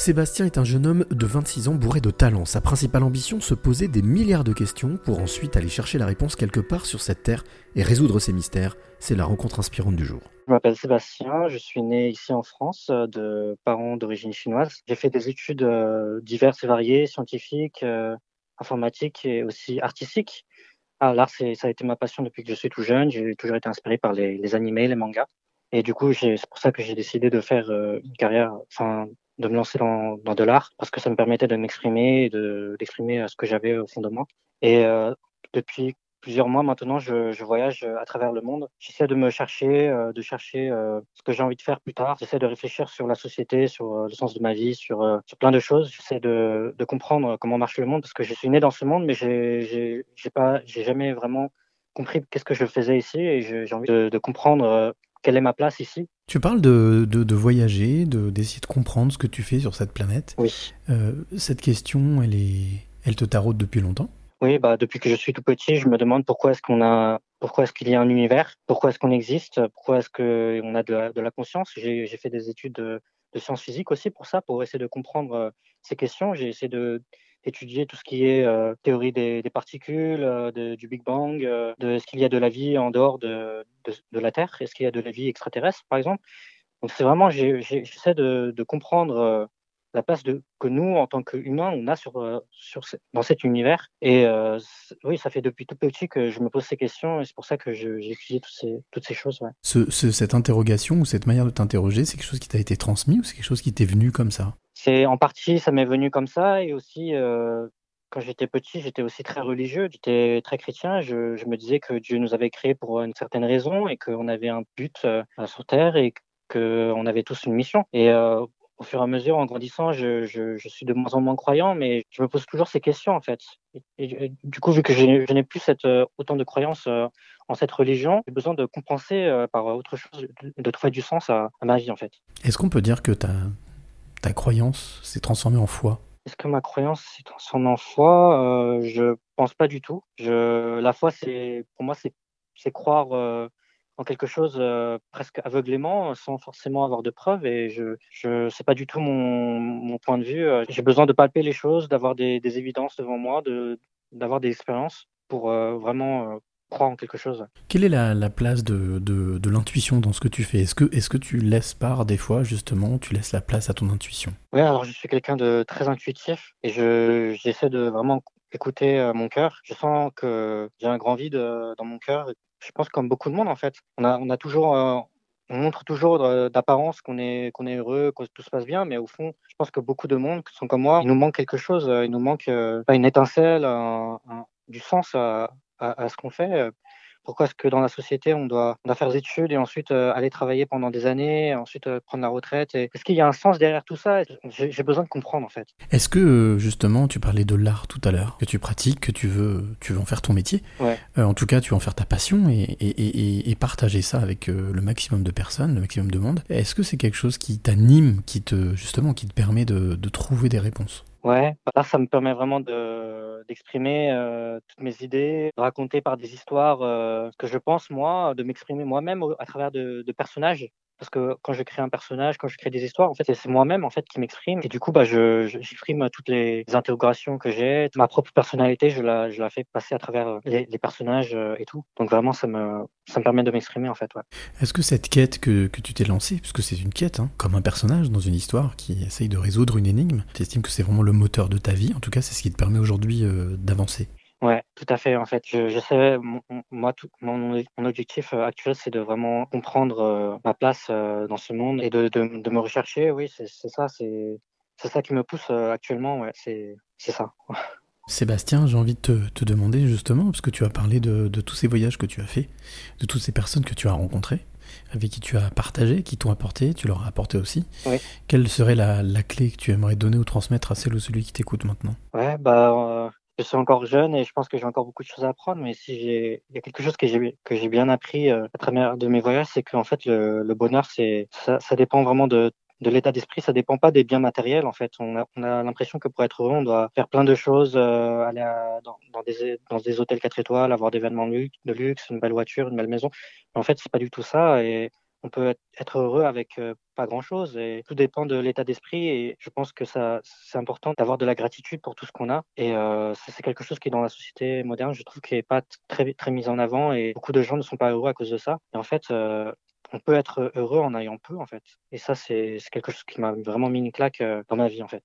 Sébastien est un jeune homme de 26 ans bourré de talent. Sa principale ambition, se poser des milliards de questions pour ensuite aller chercher la réponse quelque part sur cette terre et résoudre ses mystères. C'est la rencontre inspirante du jour. Je m'appelle Sébastien, je suis né ici en France euh, de parents d'origine chinoise. J'ai fait des études euh, diverses et variées, scientifiques, euh, informatiques et aussi artistiques. Ah, l'art, ça a été ma passion depuis que je suis tout jeune. J'ai toujours été inspiré par les, animés, les mangas. Et du coup, c'est pour ça que j'ai décidé de faire une carrière, de me lancer dans, dans de l'art parce que ça me permettait de m'exprimer, de d'exprimer ce que j'avais au fond de moi. Et euh, depuis plusieurs mois maintenant, je, je, voyage à travers le monde. J'essaie de me chercher, euh, de chercher euh, ce que j'ai envie de faire plus tard. J'essaie de réfléchir sur la société, sur euh, le sens de ma vie, sur, euh, sur plein de choses. J'essaie de, de comprendre comment marche le monde parce que je suis né dans ce monde, mais j'ai j'ai pas, j'ai jamais vraiment compris qu'est-ce que je faisais ici et j'ai envie de, de comprendre quelle est ma place ici? Tu parles de, de, de voyager, d'essayer de, comprendre ce que tu fais sur cette planète. Oui. Euh, cette question, elle, est, elle te taraude depuis longtemps? Oui, bah, depuis que je suis tout petit, je me demande pourquoi est-ce qu'on a, pourquoi est-ce qu'il y a un univers, pourquoi est-ce qu'on existe, pourquoi est-ce qu'on a de la, de la conscience? J'ai fait des études de, sciences physiques aussi pour ça, pour essayer de comprendre euh, ces questions. J'ai essayé de étudier tout ce qui est euh, théorie des, particules, euh, du Big Bang, euh, de est-ce qu'il y a de la vie en dehors de, la Terre, est-ce qu'il y a de la vie extraterrestre, par exemple. Donc c'est vraiment, j'essaie de, comprendre la place que nous, en tant qu'humains, on a dans cet univers. Et oui, ça fait depuis tout petit que je me pose ces questions et c'est pour ça que toutes ces, toutes ces choses. Ce, ce, cette interrogation ou cette manière de t'interroger, c'est quelque chose qui t'a été transmis ou c'est quelque chose qui t'est venu comme ça? C'est en partie, ça m'est venu comme ça et aussi euh, quand j'étais petit, j'étais aussi très religieux, j'étais très chrétien. Je, je, me disais que Dieu nous avait créés pour une certaine raison et qu'on avait un but euh, sur Terre et qu'on avait tous une mission. Et euh, au fur et à mesure, en grandissant, je, je, suis de moins en moins croyant, mais je me pose toujours ces questions en fait. Et, du coup, vu que je n'ai plus cette, autant de croyances en cette religion, j'ai besoin de compenser par autre chose, de, trouver du sens à, à ma vie en fait. Est-ce qu'on peut dire que ta, ta croyance s'est transformée en foi? Est-ce que ma croyance s'est transformée en foi? Euh, Je pense pas du tout. La foi, c'est pour moi, c'est croire euh, en quelque chose euh, presque aveuglément, sans forcément avoir de preuves. Et je, je pas du tout mon, point de vue. Euh, J'ai besoin de palper les choses, d'avoir des, évidences devant moi, d'avoir des expériences pour vraiment croire en quelque chose. Quelle est la, la place de, de, de l'intuition dans ce que tu fais? Est-ce que, est -ce que tu laisses part des fois, justement, tu laisses la place à ton intuition? Oui, alors je suis quelqu'un de très intuitif et je j'essaie de vraiment écouter euh, mon cœur. Je sens que j'ai un grand vide euh, dans mon cœur je pense comme beaucoup de monde en fait. On a, on a toujours, euh, on montre toujours d'apparence qu'on est, qu'on est heureux, que tout se passe bien, mais au fond, je pense que beaucoup de monde sont comme moi. Il nous manque quelque chose, il nous manque une étincelle, un, un, du sens à, à, à ce qu'on fait. Pourquoi est-ce que dans la société, on doit, on doit faire des études et ensuite euh, aller travailler pendant des années, ensuite euh, prendre la retraite Est-ce qu'il y a un sens derrière tout ça? J'ai besoin de comprendre en fait. Est-ce que euh, justement, tu parlais de l'art tout à l'heure, que tu pratiques, que tu veux, tu veux en faire ton métier? Ouais. euh, En tout cas, tu veux en faire ta passion et, et, et, et partager ça avec euh, le maximum de personnes, le maximum de monde. Est-ce que c'est quelque chose qui t'anime, qui te justement, qui te permet de, de trouver des réponses? Ouais, là ça me permet vraiment de d'exprimer euh, toutes mes idées, raconter par des histoires euh, que je pense moi, de m'exprimer moi-même à travers de, personnages. Parce que quand je crée un personnage, quand je crée des histoires, en fait, c'est moi-même en fait qui m'exprime. Et du coup, bah, je j'exprime toutes les interrogations que j'ai, ma propre personnalité, je la je la fais passer à travers les, les personnages euh, et tout. Donc vraiment, ça me ça me permet de m'exprimer en fait. Est-ce que cette quête que que tu t'es lancée, puisque c'est une quête, hein, comme un personnage dans une histoire qui essaye de résoudre une énigme, tu estimes que c'est vraiment le moteur de ta vie? En tout cas, c'est ce qui te permet aujourd'hui euh, d'avancer. Tout à fait. En fait, je, je sais, moi, tout, mon, mon, objectif euh, actuel, c'est de vraiment comprendre euh, ma place euh, dans ce monde et de, de, de me rechercher. Oui, c'est ça, c'est ça qui me pousse actuellement. Ouais, c'est ça. Sébastien, j'ai envie de te, te, demander justement, parce que tu as parlé de, de, tous ces voyages que tu as fait, de toutes ces personnes que tu as rencontrées, avec qui tu as partagé, qui t'ont apporté, tu leur as apporté aussi. Oui. Quelle serait la, la, clé que tu aimerais donner ou transmettre à celle ou celui qui t'écoute maintenant? Ouais, bah je suis encore jeune et je pense que j'ai encore beaucoup de choses à apprendre, mais si j'ai, il y a quelque chose que j'ai que j'ai bien appris euh, à travers de mes voyages, c'est qu'en fait le, bonheur, c'est ça, dépend vraiment de de l'état d'esprit, ça dépend pas des biens matériels en fait. On a, on a l'impression que pour être heureux, on doit faire plein de choses, euh, aller dans, des dans des hôtels 4 étoiles, avoir des vêtements de luxe, une belle voiture, une belle maison. Mais en fait, c'est pas du tout ça et on peut être heureux avec euh, pas grand-chose et tout dépend de l'état d'esprit et je pense que ça c'est important d'avoir de la gratitude pour tout ce qu'on a et euh, c'est quelque chose qui dans la société moderne je trouve qui est pas très très mis en avant et beaucoup de gens ne sont pas heureux à cause de ça et en fait euh, on peut être heureux en ayant peu en fait et ça c'est quelque chose qui m'a vraiment mis une claque dans ma vie en fait.